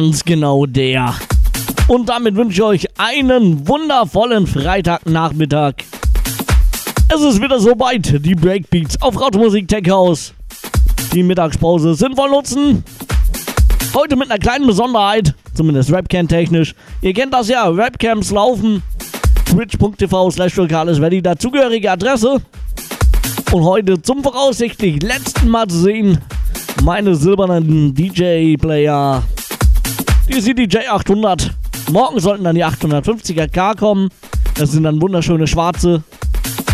Ganz genau der. Und damit wünsche ich euch einen wundervollen Freitagnachmittag. Es ist wieder soweit, die Breakbeats auf Rautemusik Tech House. Die Mittagspause sinnvoll nutzen. Heute mit einer kleinen Besonderheit, zumindest Webcam-technisch. Ihr kennt das ja, Webcams laufen. Twitch.tv slash wäre die dazugehörige Adresse. Und heute zum voraussichtlich letzten Mal zu sehen, meine silbernen DJ-Player, die CDJ 800. Morgen sollten dann die 850er K kommen. Das sind dann wunderschöne schwarze.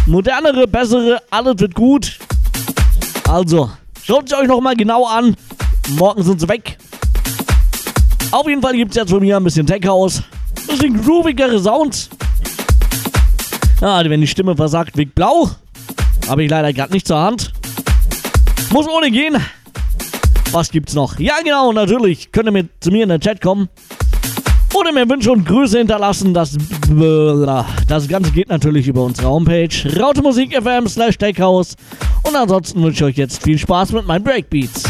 Modernere, bessere, alles wird gut. Also, schaut sie euch nochmal genau an. Morgen sind sie weg. Auf jeden Fall gibt es jetzt von mir ein bisschen Tech House. Ein bisschen groovigere Sounds. Ah, wenn die Stimme versagt, Weg blau. Habe ich leider gerade nicht zur Hand. Muss ohne gehen. Was gibt's noch? Ja, genau, natürlich. Könnt ihr mit zu mir in den Chat kommen. Oder mir Wünsche und Grüße hinterlassen. Das, das Ganze geht natürlich über unsere Homepage. Rautemusik.fm slash Deckhaus. Und ansonsten wünsche ich euch jetzt viel Spaß mit meinen Breakbeats.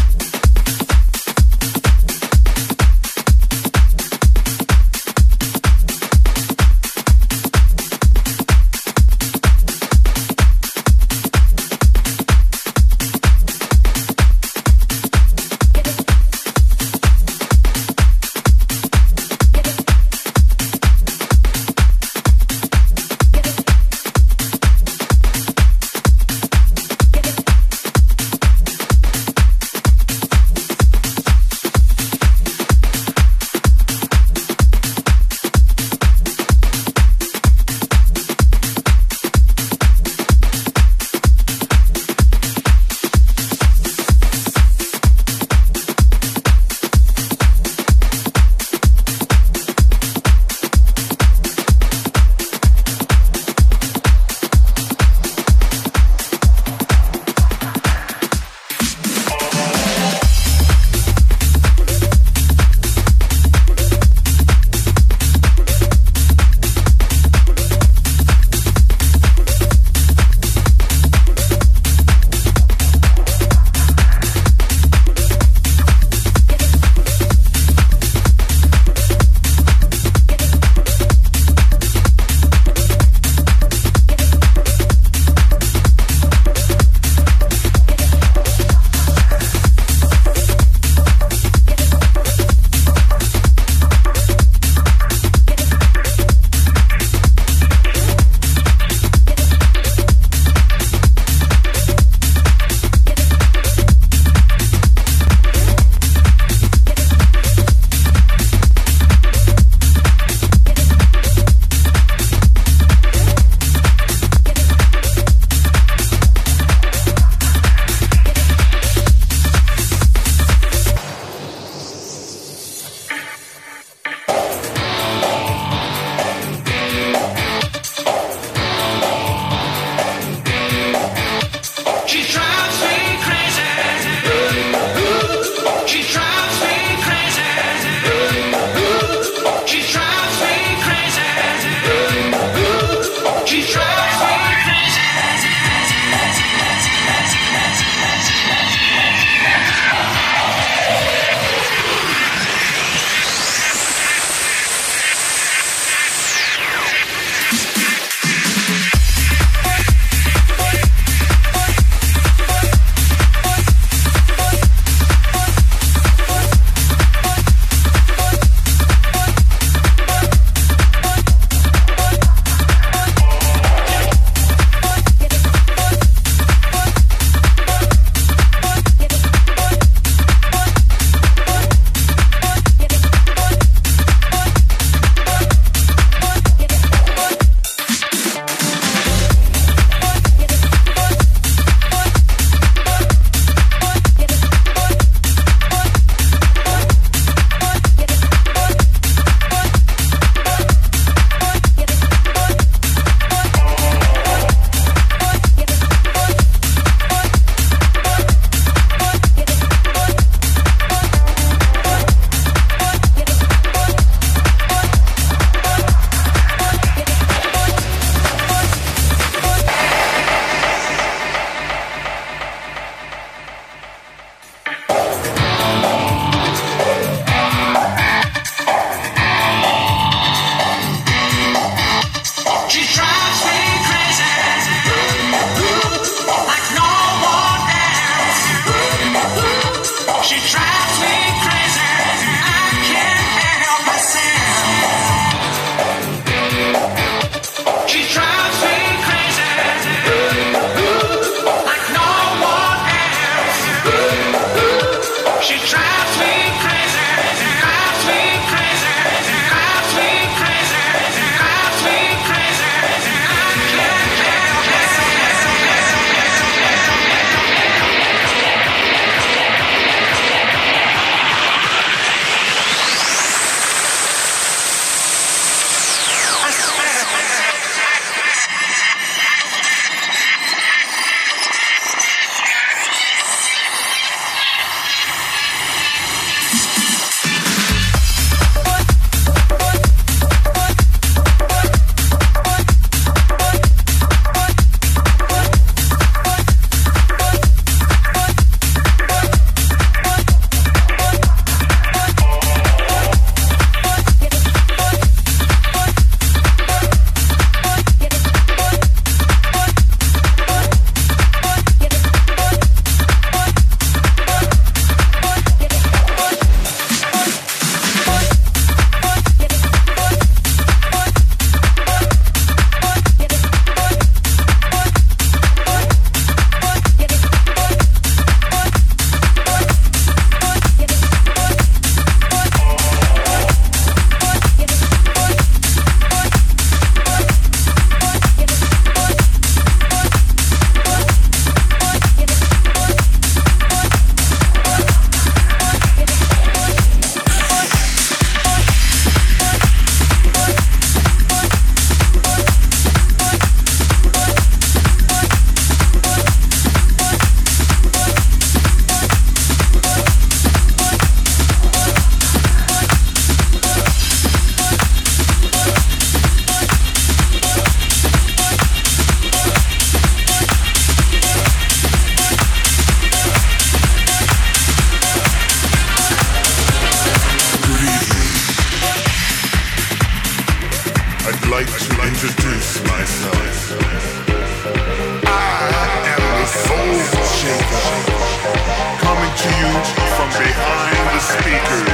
Coming to you from behind the speakers.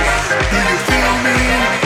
Do you feel me?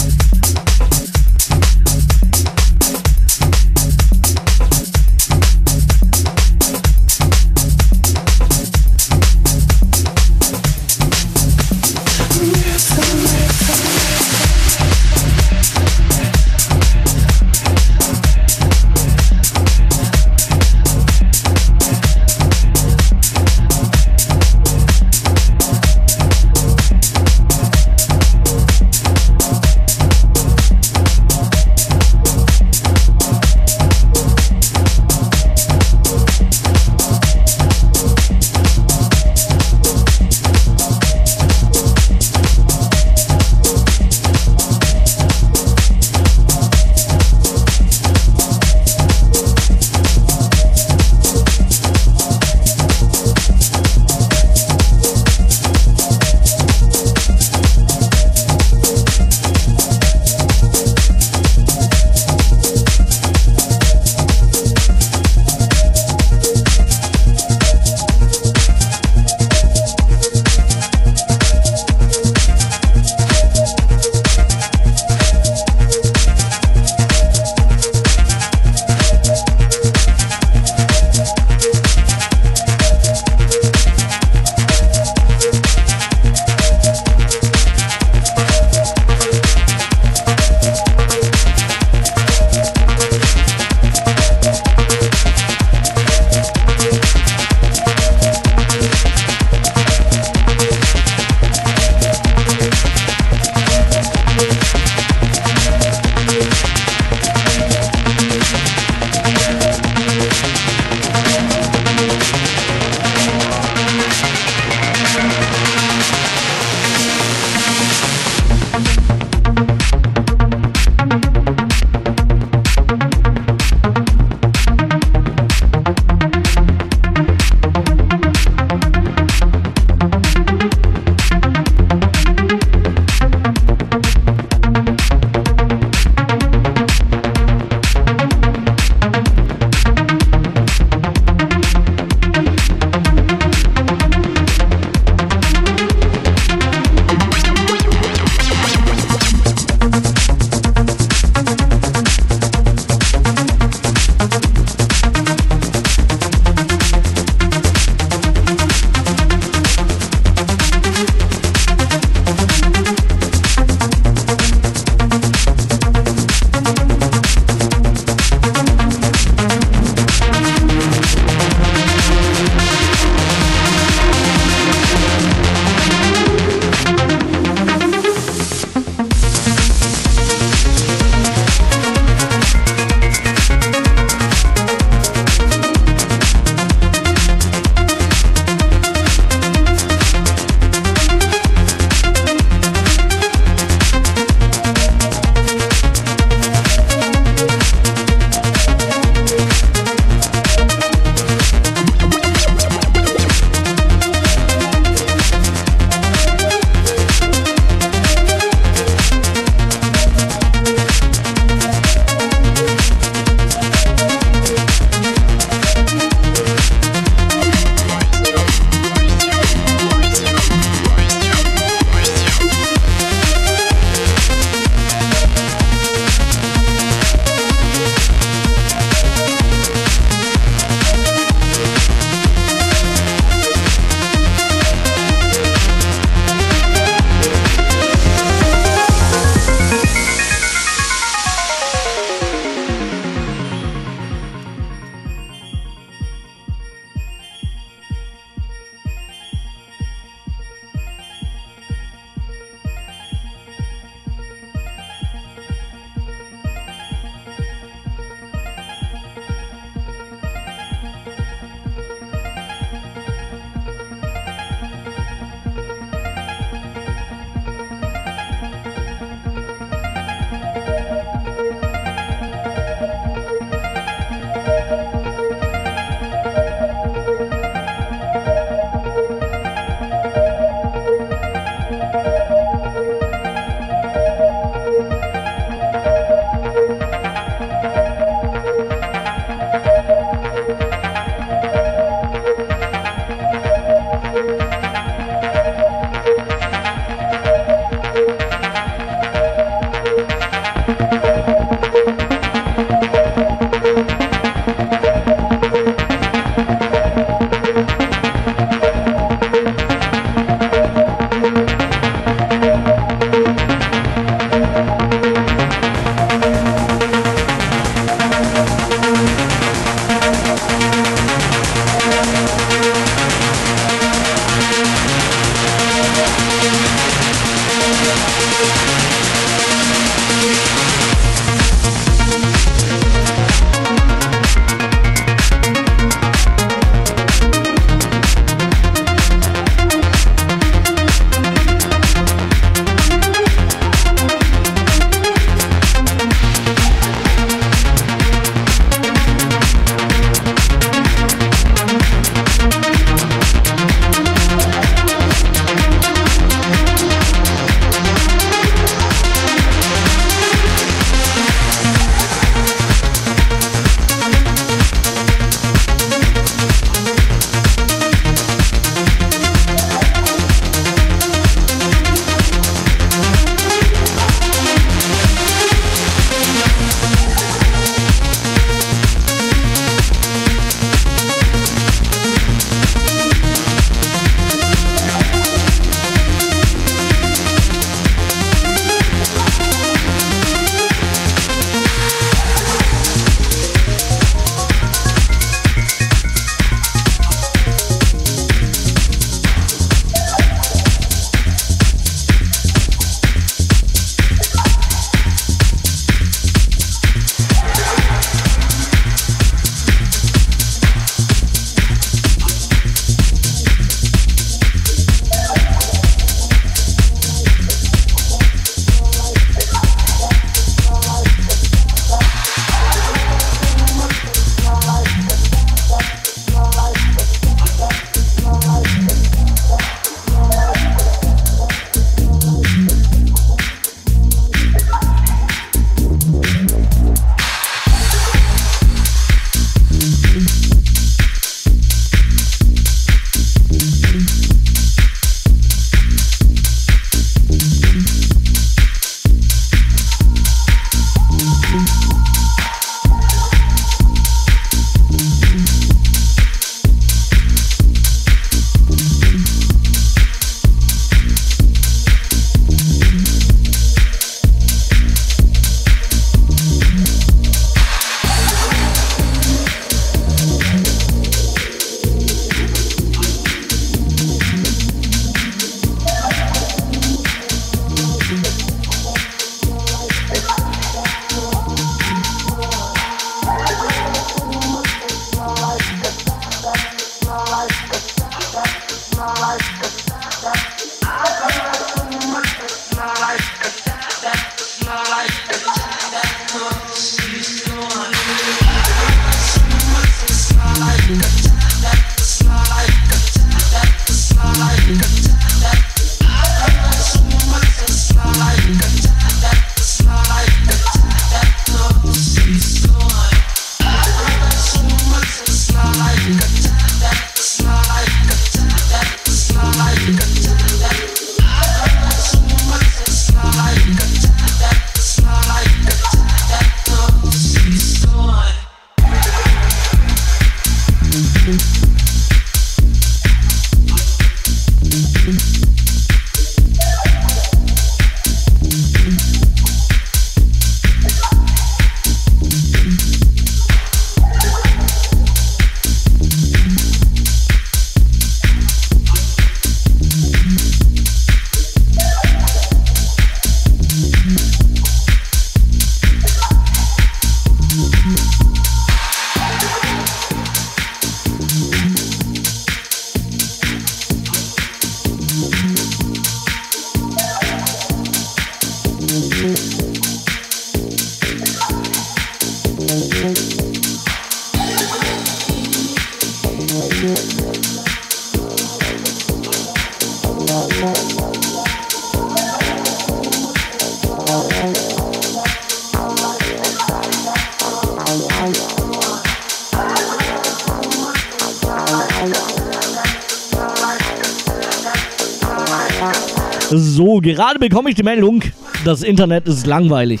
Gerade bekomme ich die Meldung, das Internet ist langweilig.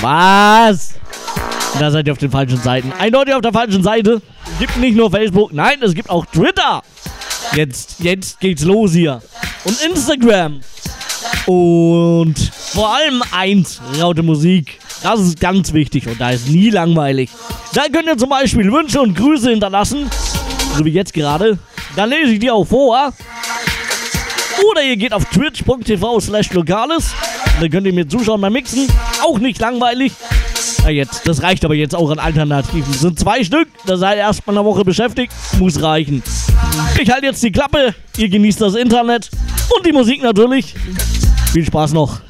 Was? Da seid ihr auf den falschen Seiten. Eindeutig auf der falschen Seite. Es gibt nicht nur Facebook, nein, es gibt auch Twitter. Jetzt, jetzt geht's los hier. Und Instagram. Und vor allem eins, laute Musik. Das ist ganz wichtig und da ist nie langweilig. Da könnt ihr zum Beispiel Wünsche und Grüße hinterlassen, so wie jetzt gerade. Dann lese ich die auch vor. Oder ihr geht auf twitch.tv slash lokales. Dann könnt ihr mir zuschauen beim Mixen. Auch nicht langweilig. Ja, jetzt, das reicht aber jetzt auch an Alternativen. Das sind zwei Stück, da seid ihr erstmal eine Woche beschäftigt. Muss reichen. Ich halte jetzt die Klappe. Ihr genießt das Internet. Und die Musik natürlich. Viel Spaß noch.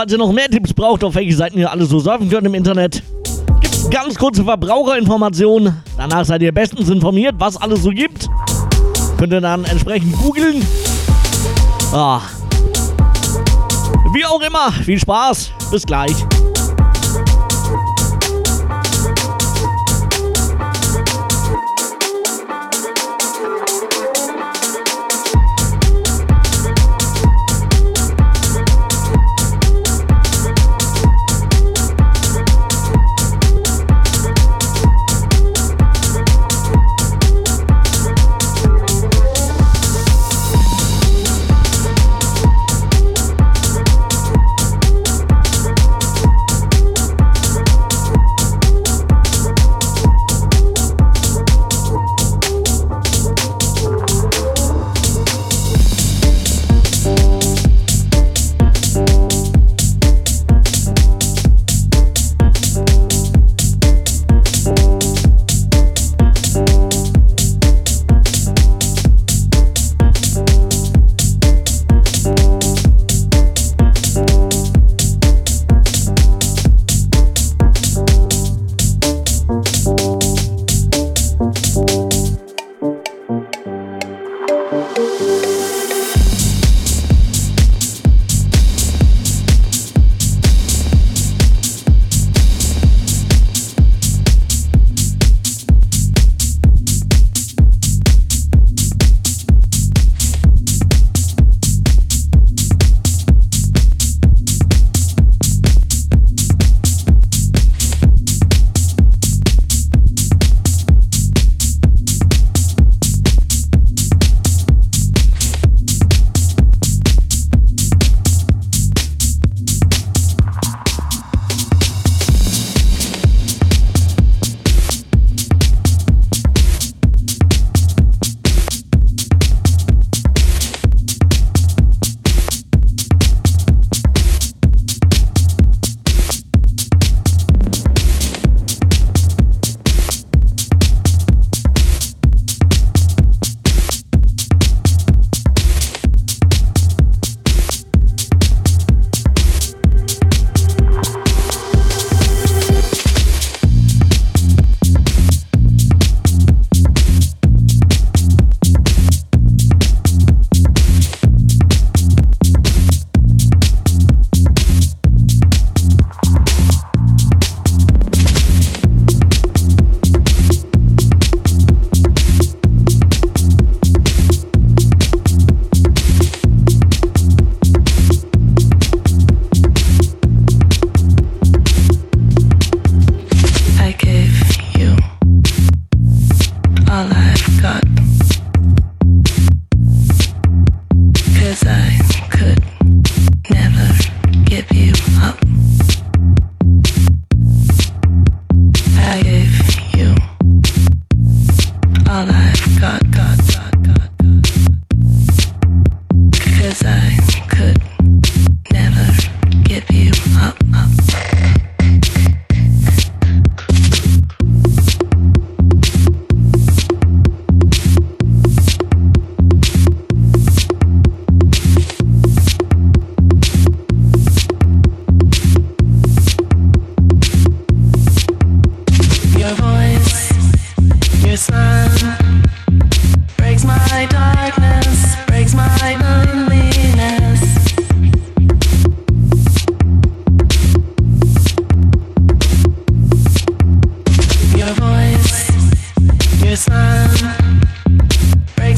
Falls ihr noch mehr Tipps braucht, auf welche Seiten ihr alle so surfen könnt im Internet, gibt es ganz kurze Verbraucherinformationen. Danach seid ihr bestens informiert, was alles so gibt. Könnt ihr dann entsprechend googeln. Ah. Wie auch immer, viel Spaß. Bis gleich.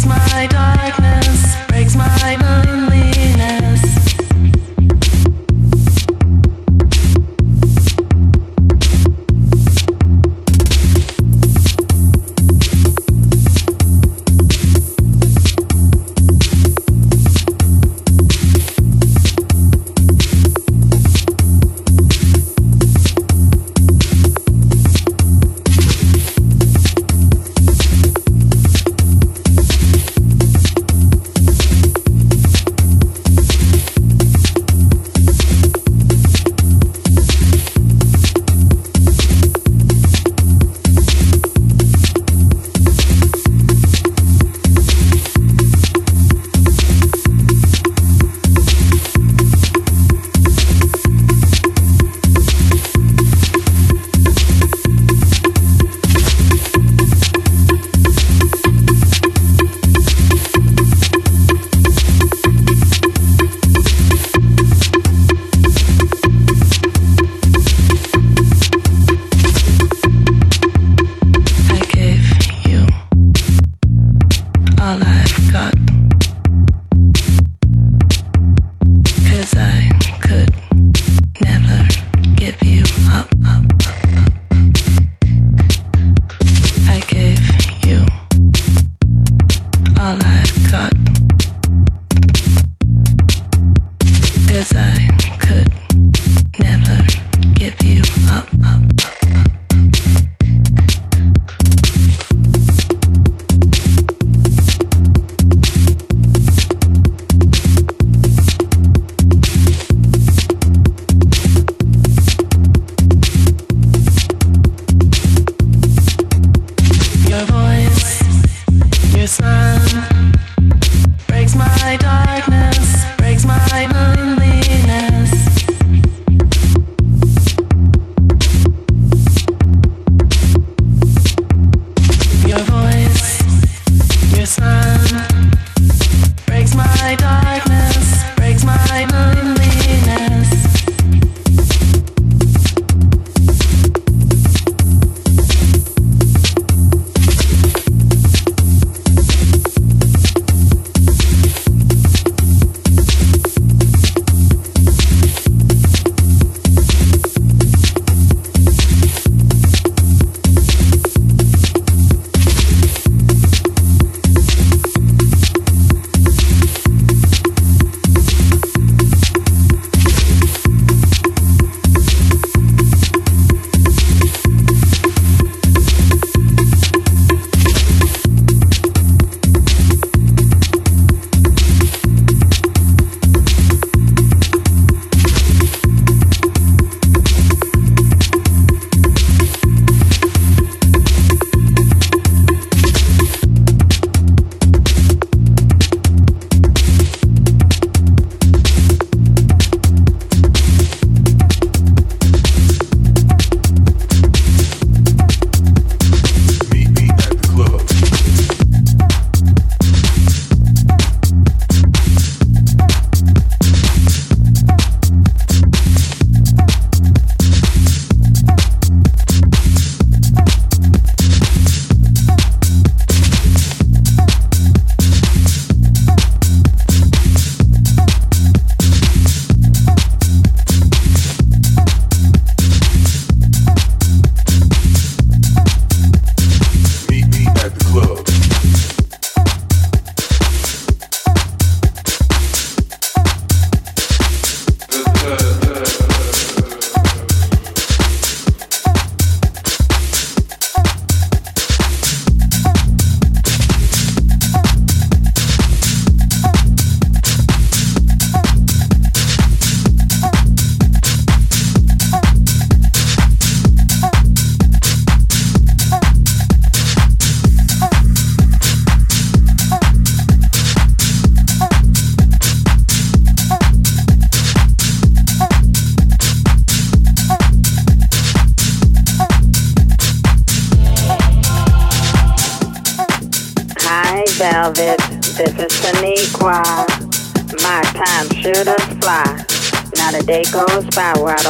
breaks my darkness, breaks my.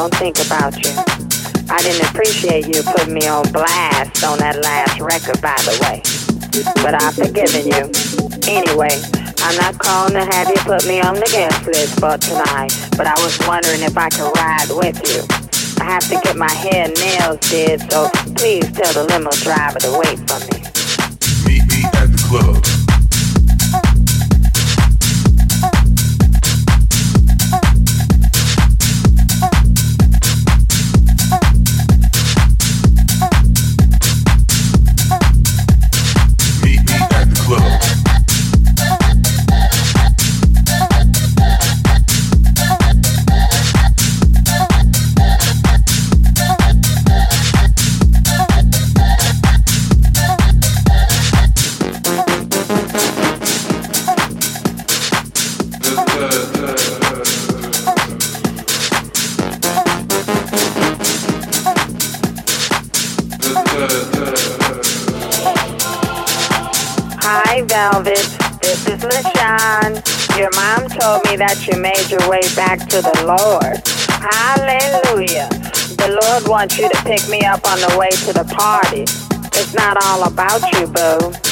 Don't think about you. I didn't appreciate you putting me on blast on that last record, by the way. But I've forgiven you. Anyway, I'm not calling to have you put me on the guest list for tonight, but I was wondering if I could ride with you. I have to get my hair and nails did, so please tell the limo driver to wait for me. That you made your way back to the Lord. Hallelujah. The Lord wants you to pick me up on the way to the party. It's not all about you, boo.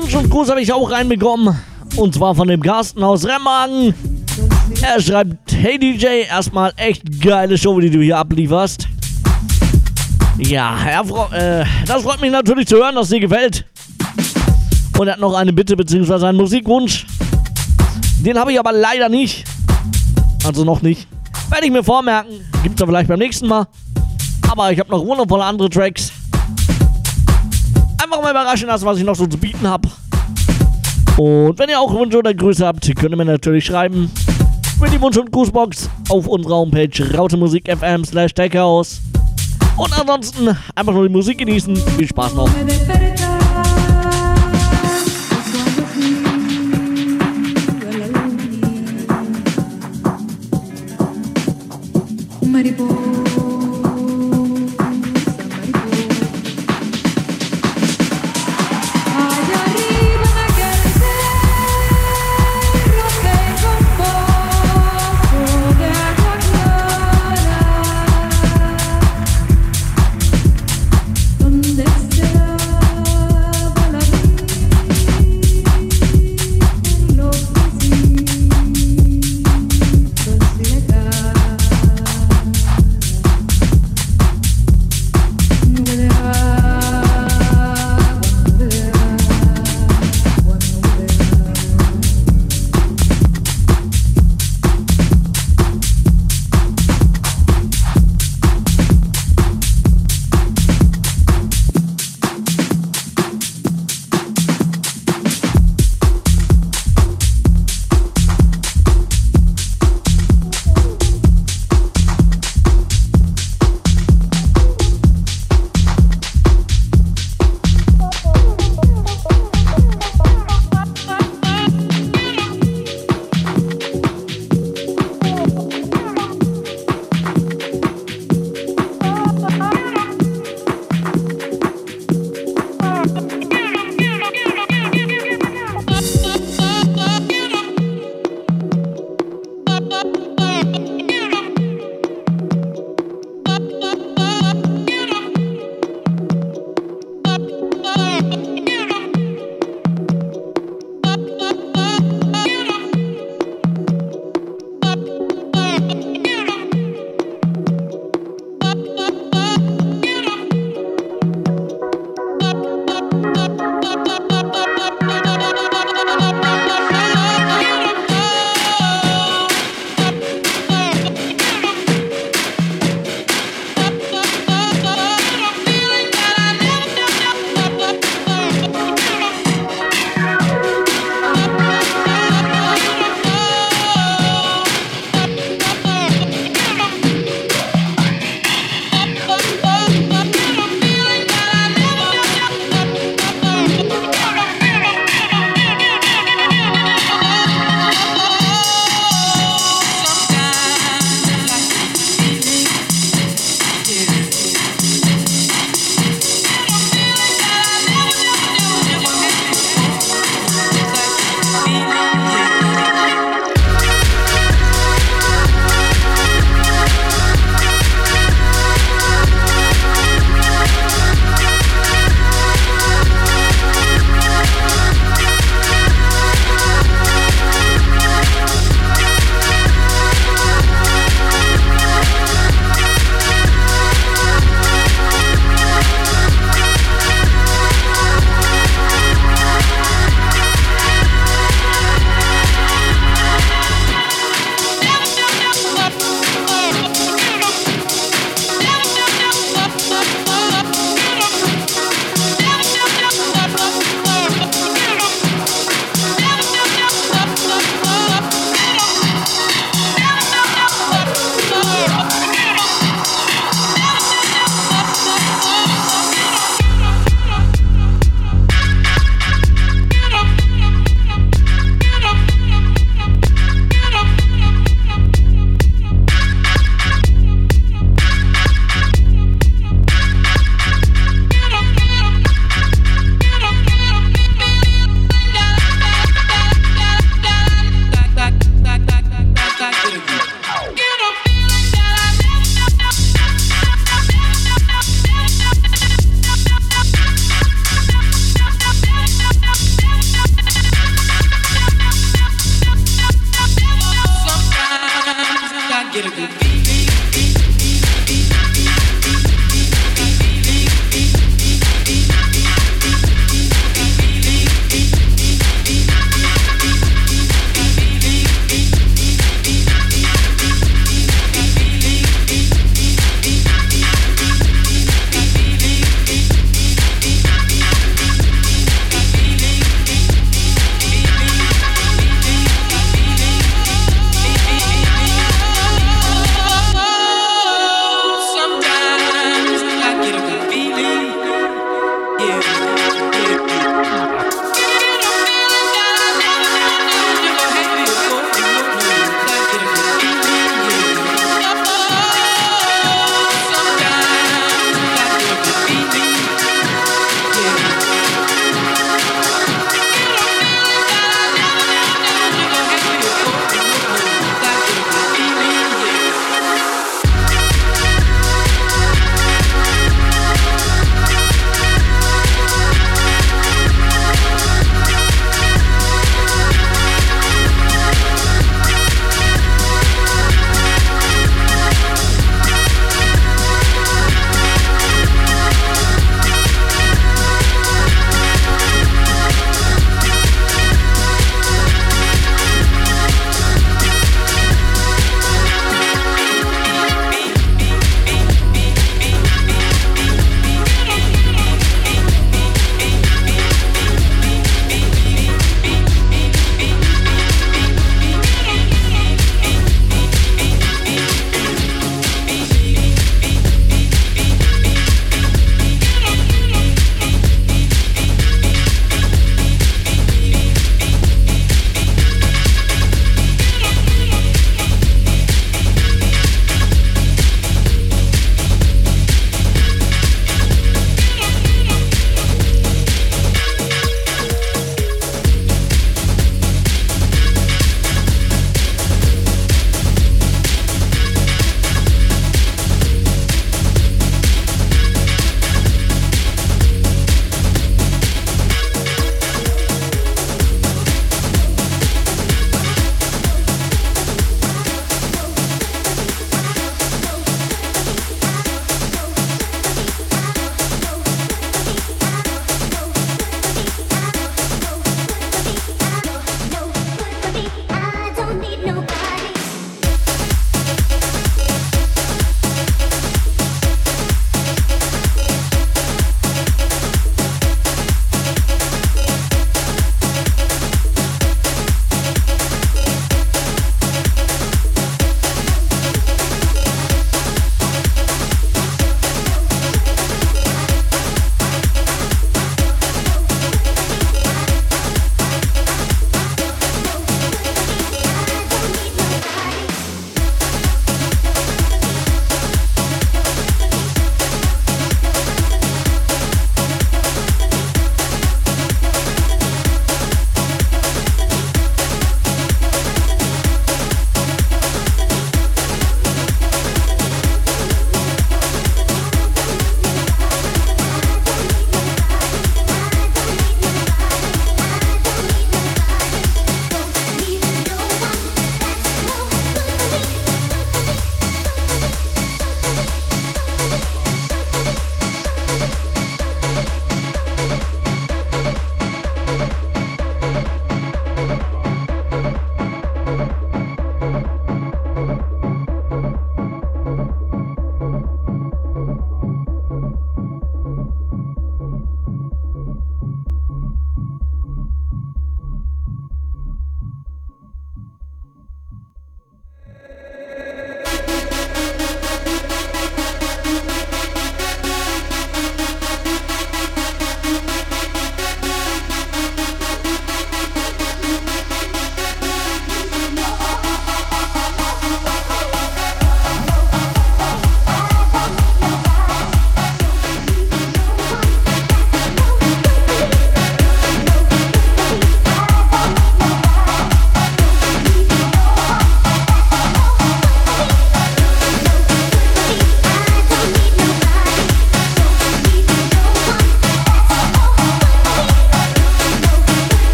Gruß habe ich auch reinbekommen. Und zwar von dem Carsten aus Remagen. Er schreibt, hey DJ, erstmal echt geile Show, die du hier ablieferst. Ja, äh, das freut mich natürlich zu hören, dass dir gefällt. Und er hat noch eine Bitte bzw. einen Musikwunsch. Den habe ich aber leider nicht. Also noch nicht. Werde ich mir vormerken. Gibt es vielleicht beim nächsten Mal. Aber ich habe noch wundervolle andere Tracks. Einfach mal überraschen lassen, was ich noch so zu bieten habe. Und wenn ihr auch Wünsche oder Grüße habt, könnt ihr mir natürlich schreiben. Für die Wunsch- und Grußbox auf unserer Homepage rautemusik.fm slash Und ansonsten einfach nur die Musik genießen. Viel Spaß noch. Mariposa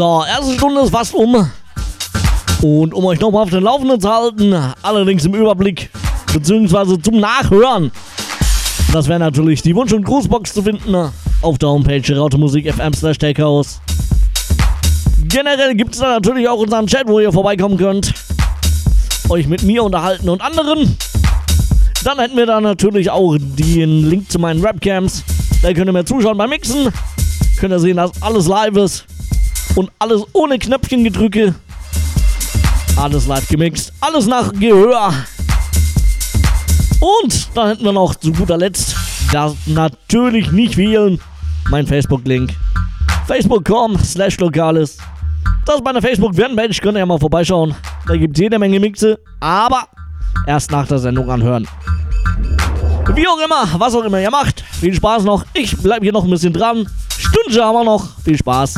So, erste Stunde ist fast um. Und um euch nochmal auf den Laufenden zu halten, allerdings im Überblick, beziehungsweise zum Nachhören, das wäre natürlich die Wunsch- und Grußbox zu finden auf der Homepage Rautemusik FM slash. Generell gibt es da natürlich auch unseren Chat, wo ihr vorbeikommen könnt, euch mit mir unterhalten und anderen. Dann hätten wir da natürlich auch den Link zu meinen Webcams. Da könnt ihr mir zuschauen beim Mixen. Könnt ihr sehen, dass alles live ist. Und alles ohne Knöpfchengedrücke. Alles live gemixt. Alles nach Gehör. Und dann hätten wir noch zu guter Letzt, das natürlich nicht wählen, mein Facebook-Link. Facebook.com slash Lokales. Das ist meine Facebook-Fanpage, könnt ihr ja mal vorbeischauen. Da gibt es jede Menge Mixe, aber erst nach der Sendung anhören. Wie auch immer, was auch immer ihr macht, viel Spaß noch. Ich bleibe hier noch ein bisschen dran. Stunde haben wir noch. Viel Spaß.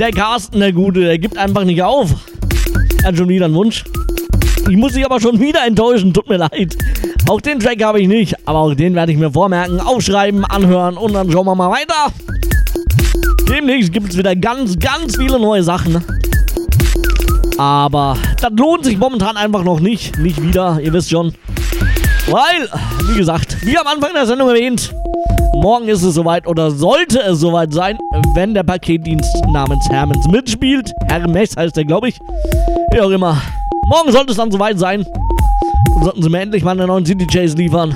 Der Carsten, der Gute, der gibt einfach nicht auf. Er hat schon wieder einen Wunsch. Ich muss dich aber schon wieder enttäuschen, tut mir leid. Auch den Track habe ich nicht, aber auch den werde ich mir vormerken, aufschreiben, anhören und dann schauen wir mal weiter. Demnächst gibt es wieder ganz, ganz viele neue Sachen. Aber das lohnt sich momentan einfach noch nicht. Nicht wieder, ihr wisst schon. Weil, wie gesagt, wie am Anfang der Sendung erwähnt, morgen ist es soweit oder sollte es soweit sein, wenn der Paketdienst namens Hermans mitspielt. Hermes heißt der, glaube ich. Wie auch immer. Morgen sollte es dann soweit sein. Sollten sie mir endlich mal eine neuen CDJs liefern.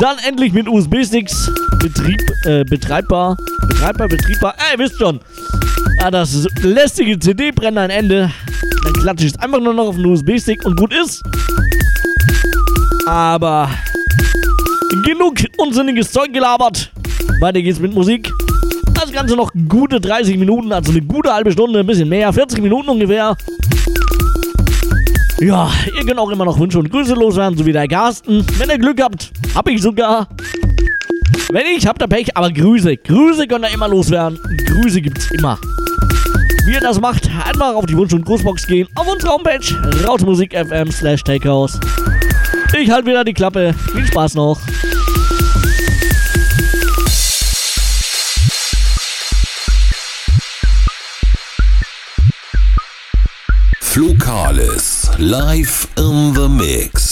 Dann endlich mit USB-Sticks Betrieb, äh, betreibbar. Betreibbar, betriebbar. Ihr wisst schon. Ja, das lästige CD-Brenner ein Ende. Dann klatsche ich es einfach nur noch auf den USB-Stick und gut ist. Aber genug unsinniges Zeug gelabert. Weiter geht's mit Musik. Das Ganze noch gute 30 Minuten, also eine gute halbe Stunde, ein bisschen mehr, 40 Minuten ungefähr. Ja, ihr könnt auch immer noch Wünsche und Grüße loswerden, so wie der Carsten. Wenn ihr Glück habt, hab ich sogar. Wenn nicht, habt ihr Pech, aber Grüße. Grüße könnt ihr immer loswerden. Grüße gibt's immer. Wie ihr das macht, einfach auf die Wunsch- und Grußbox gehen, auf unsere Homepage, rautmusik.fm slash takehouse. Ich halt wieder die Klappe. Viel Spaß noch. Flukalis live in the mix.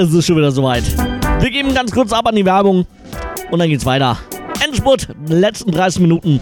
Es ist schon wieder soweit. Wir geben ganz kurz ab an die Werbung und dann geht's weiter. Endspurt, letzten 30 Minuten.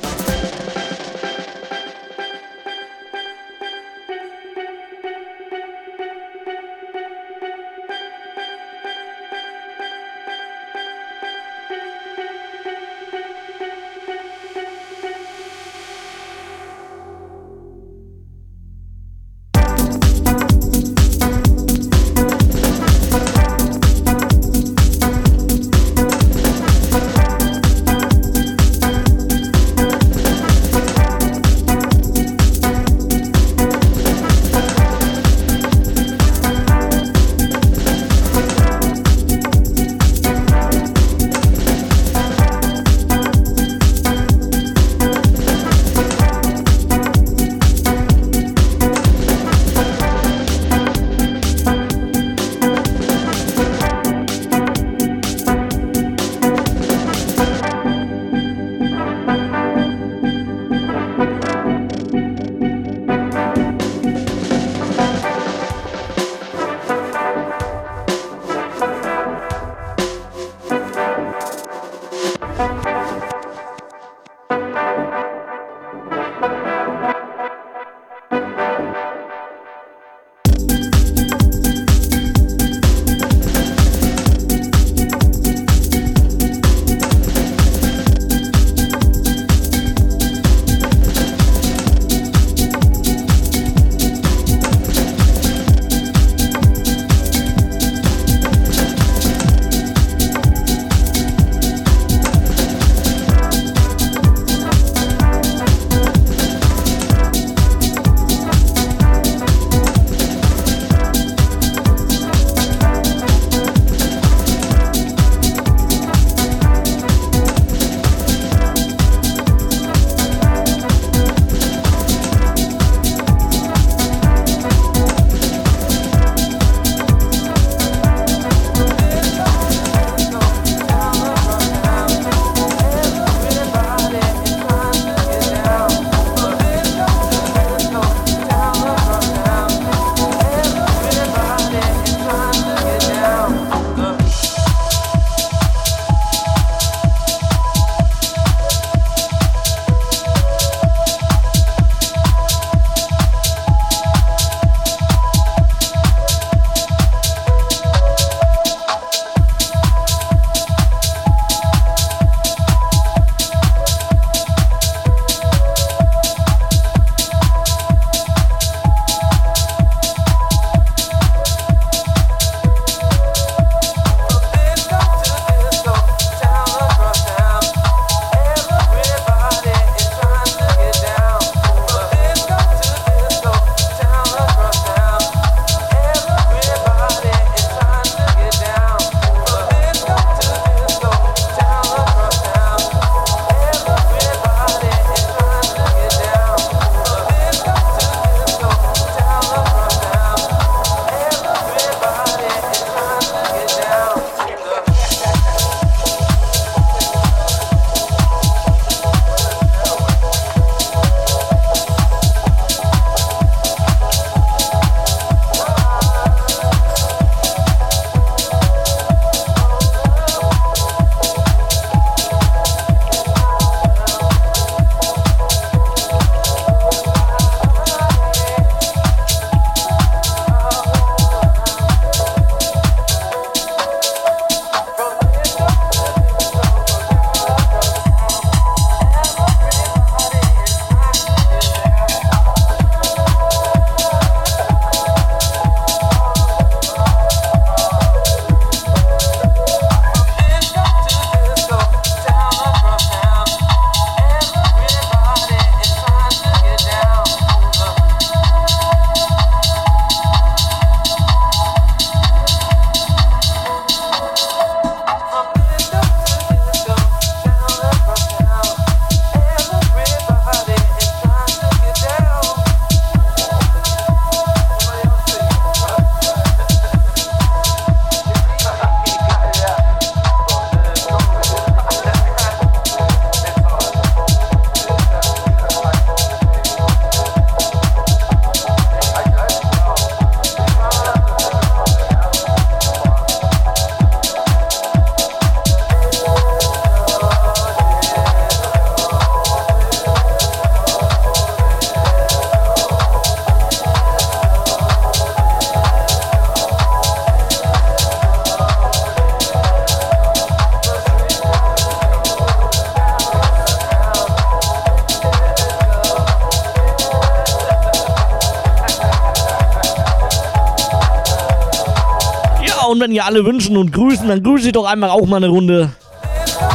Alle wünschen und grüßen, dann grüße ich doch einmal auch mal eine Runde.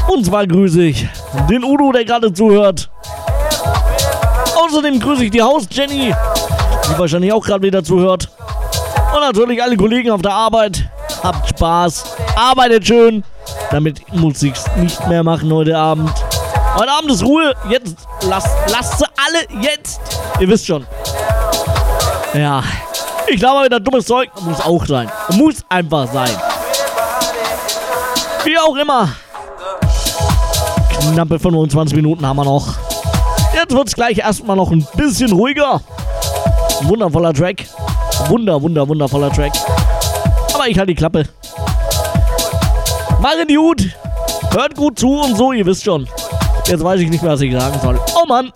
Und zwar grüße ich den Udo, der gerade zuhört. Außerdem grüße ich die Haus-Jenny, die wahrscheinlich auch gerade wieder zuhört. Und natürlich alle Kollegen auf der Arbeit. Habt Spaß, arbeitet schön. Damit muss ich's nicht mehr machen heute Abend. Heute Abend ist Ruhe. Jetzt lasst, lasst sie alle jetzt. Ihr wisst schon. Ja, ich glaube, wieder dummes Zeug muss auch sein. Muss einfach sein. Wie auch immer. Knappe 25 Minuten haben wir noch. Jetzt wird es gleich erstmal noch ein bisschen ruhiger. Wundervoller Track. Wunder, wunder, wundervoller Track. Aber ich halte die Klappe. Macht gut. Hört gut zu und so, ihr wisst schon. Jetzt weiß ich nicht mehr, was ich sagen soll. Oh Mann.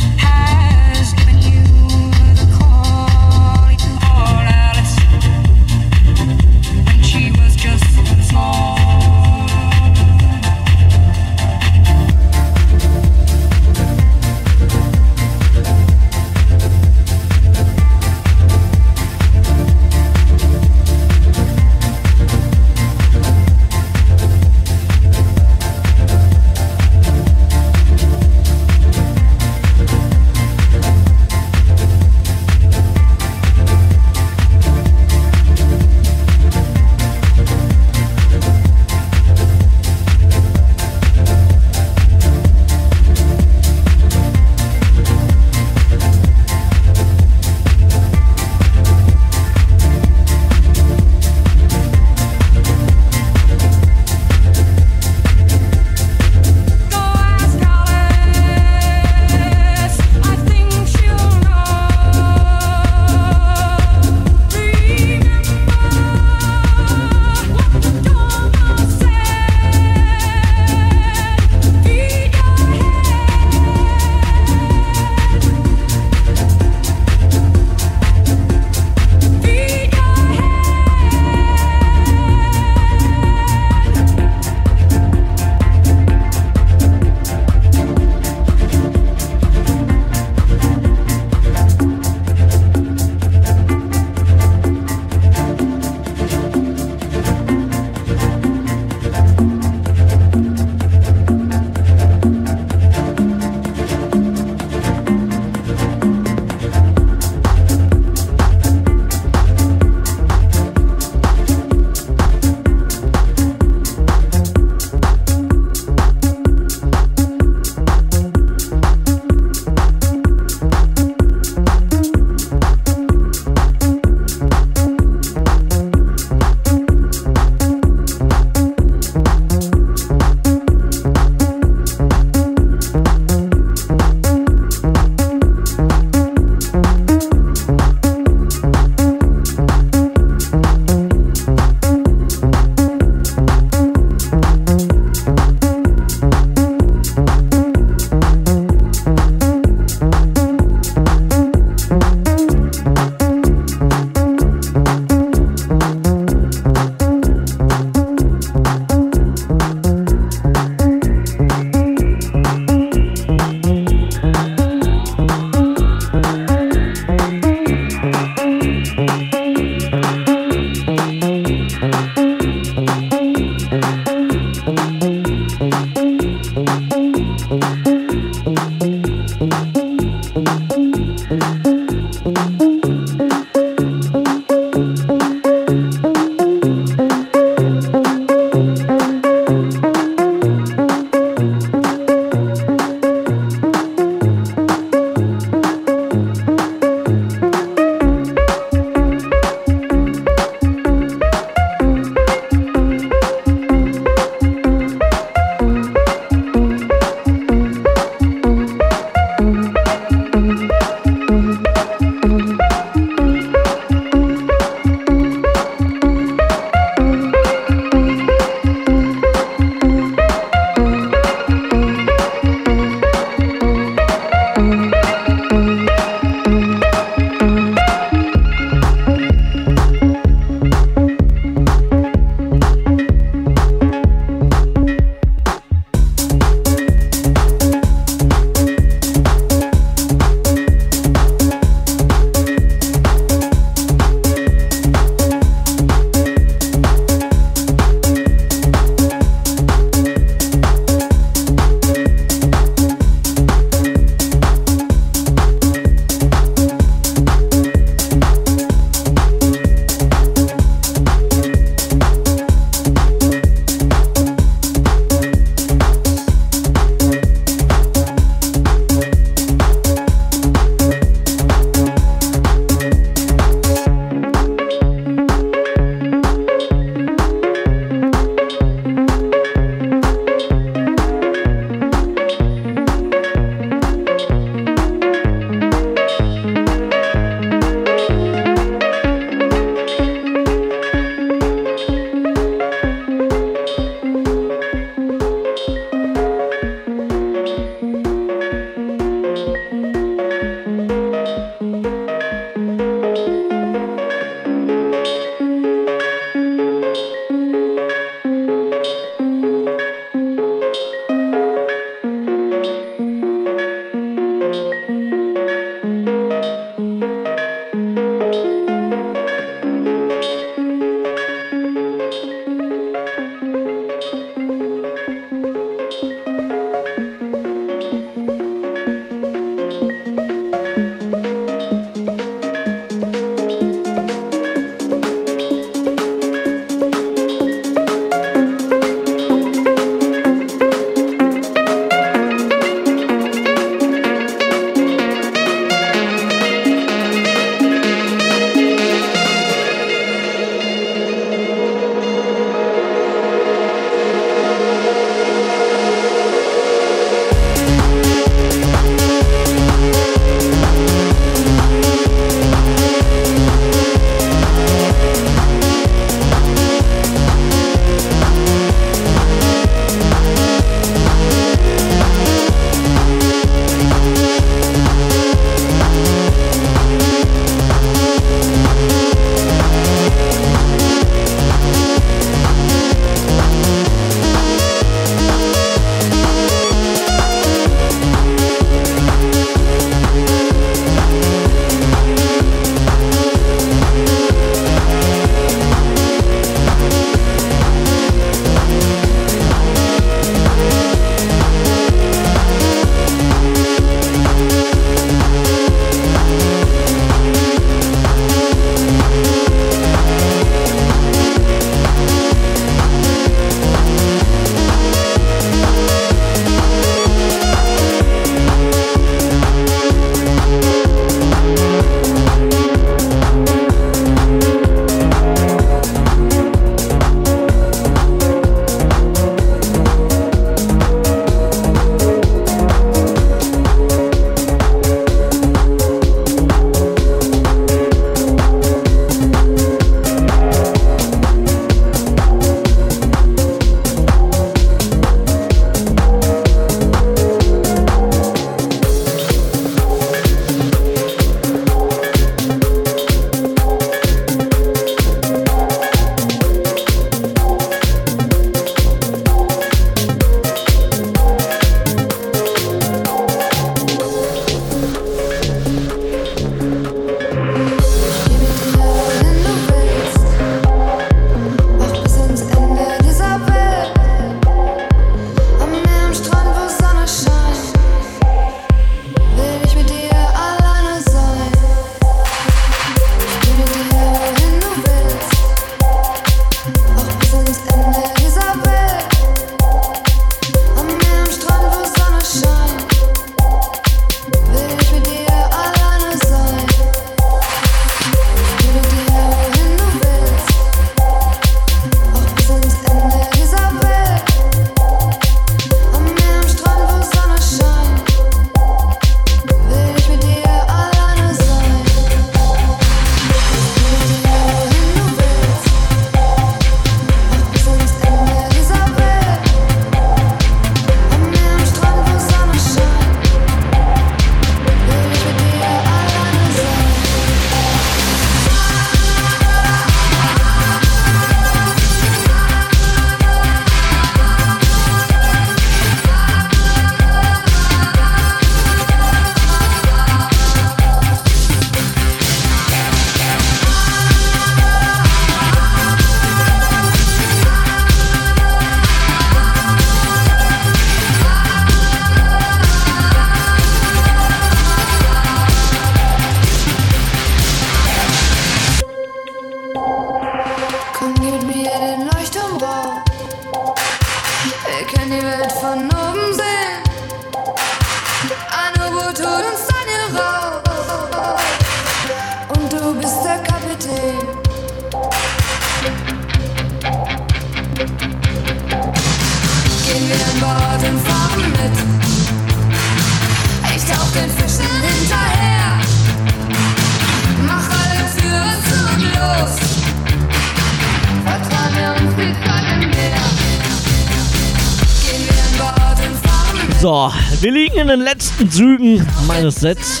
In den letzten Zügen meines Sets.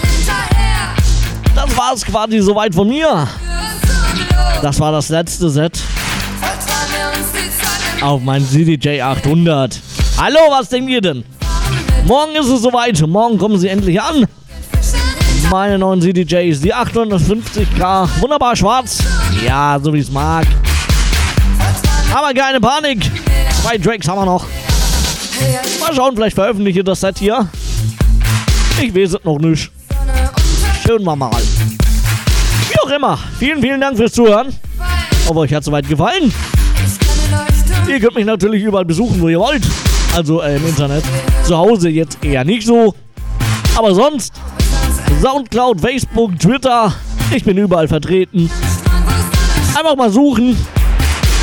Das war es quasi soweit von mir. Das war das letzte Set auf mein CDJ 800. Hallo, was denkt ihr denn? Morgen ist es soweit. Morgen kommen sie endlich an. Meine neuen CDJs, die 850k. Wunderbar schwarz. Ja, so wie es mag. Aber keine Panik. Zwei Tracks haben wir noch. Mal schauen, vielleicht veröffentliche ich das Set hier. Ich weiß es noch nicht. Schön wir mal. Wie auch immer. Vielen, vielen Dank fürs Zuhören. Hoffe, euch hat es soweit gefallen. Ihr könnt mich natürlich überall besuchen, wo ihr wollt. Also äh, im Internet. Zu Hause jetzt eher nicht so. Aber sonst Soundcloud, Facebook, Twitter. Ich bin überall vertreten. Einfach mal suchen.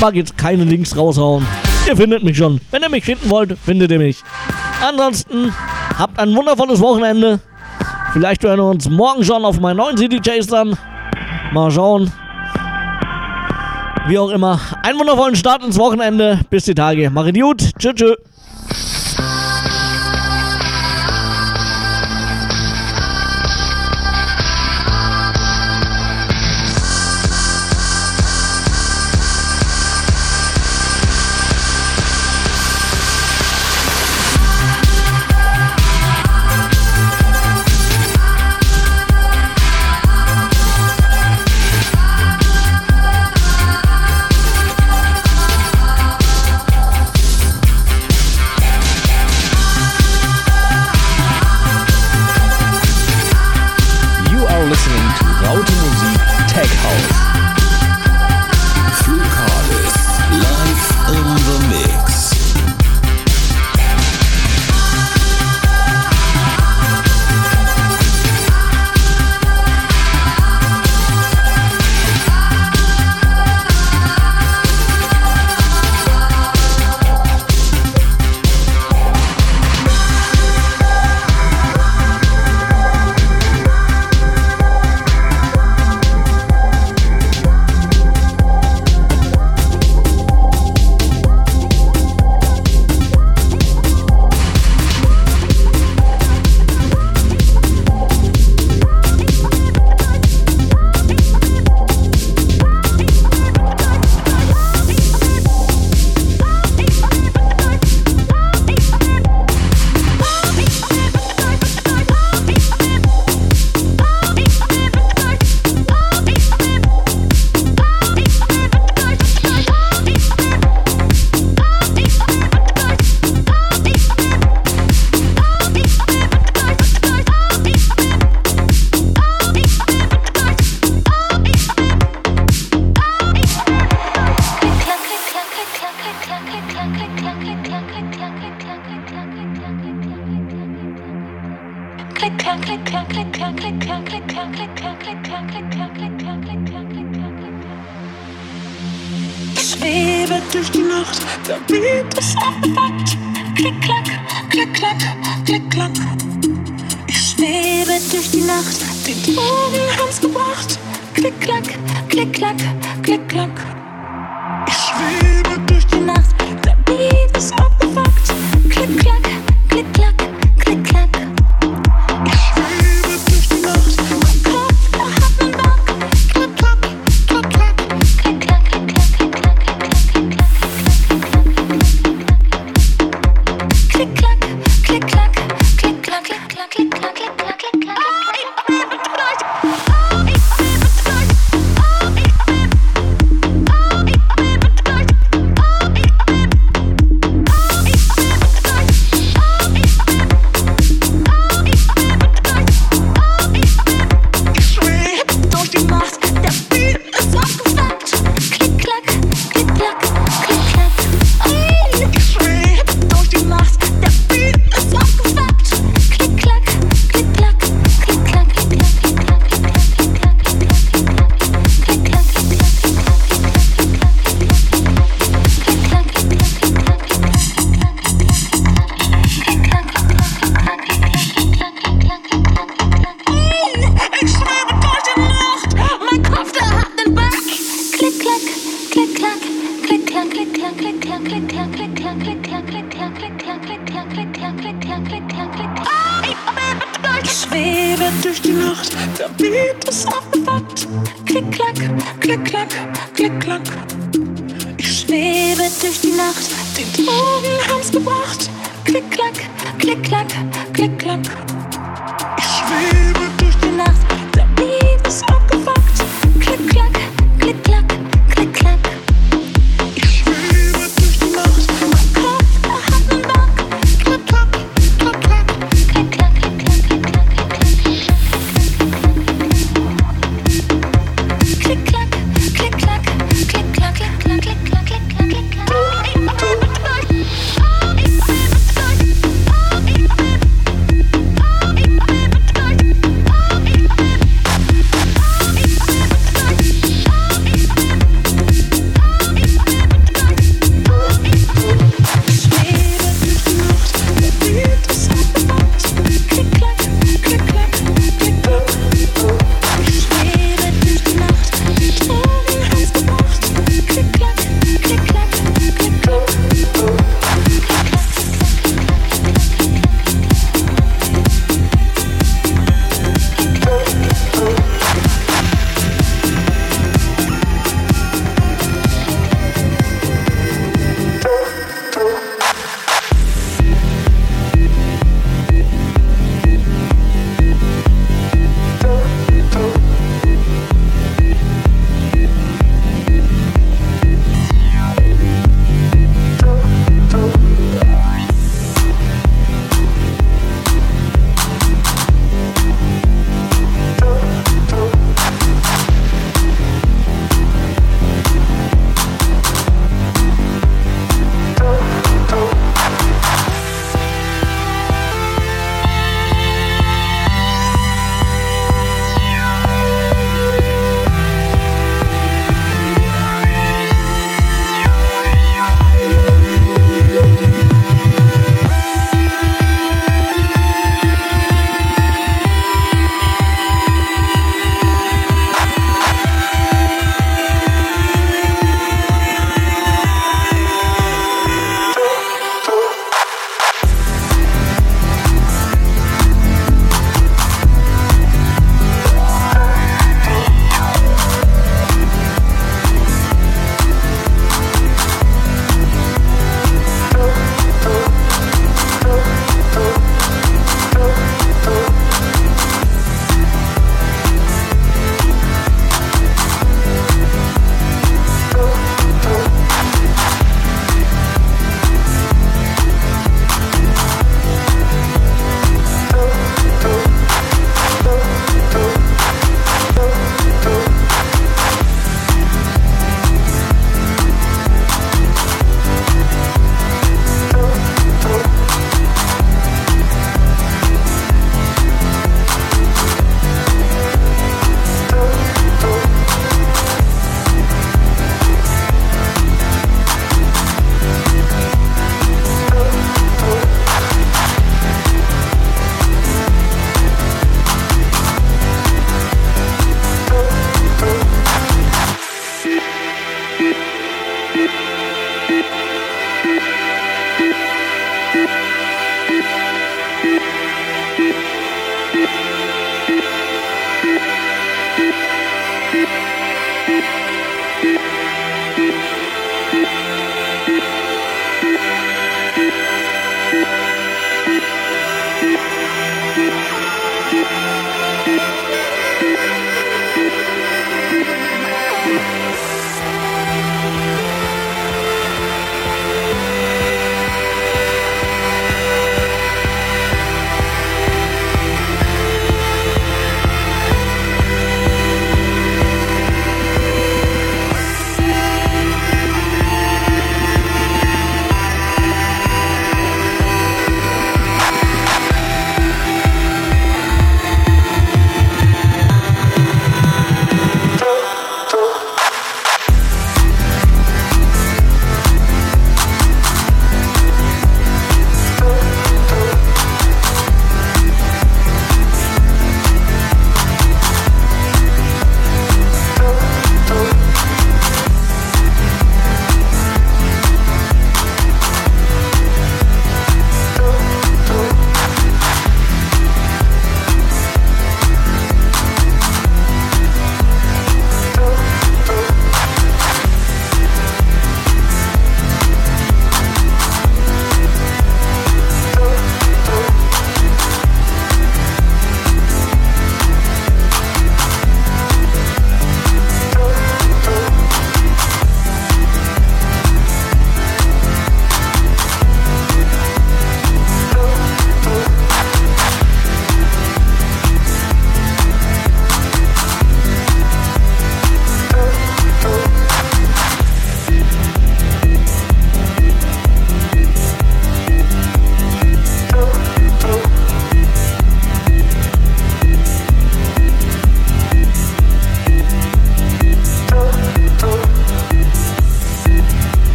Mag jetzt keine Links raushauen. Ihr findet mich schon. Wenn ihr mich finden wollt, findet ihr mich. Ansonsten habt ein wundervolles Wochenende. Vielleicht hören wir uns morgen schon auf meinen neuen CDJs dann. Mal schauen. Wie auch immer. Einen wundervollen Start ins Wochenende. Bis die Tage. Macht gut. Tschüss. tschüss.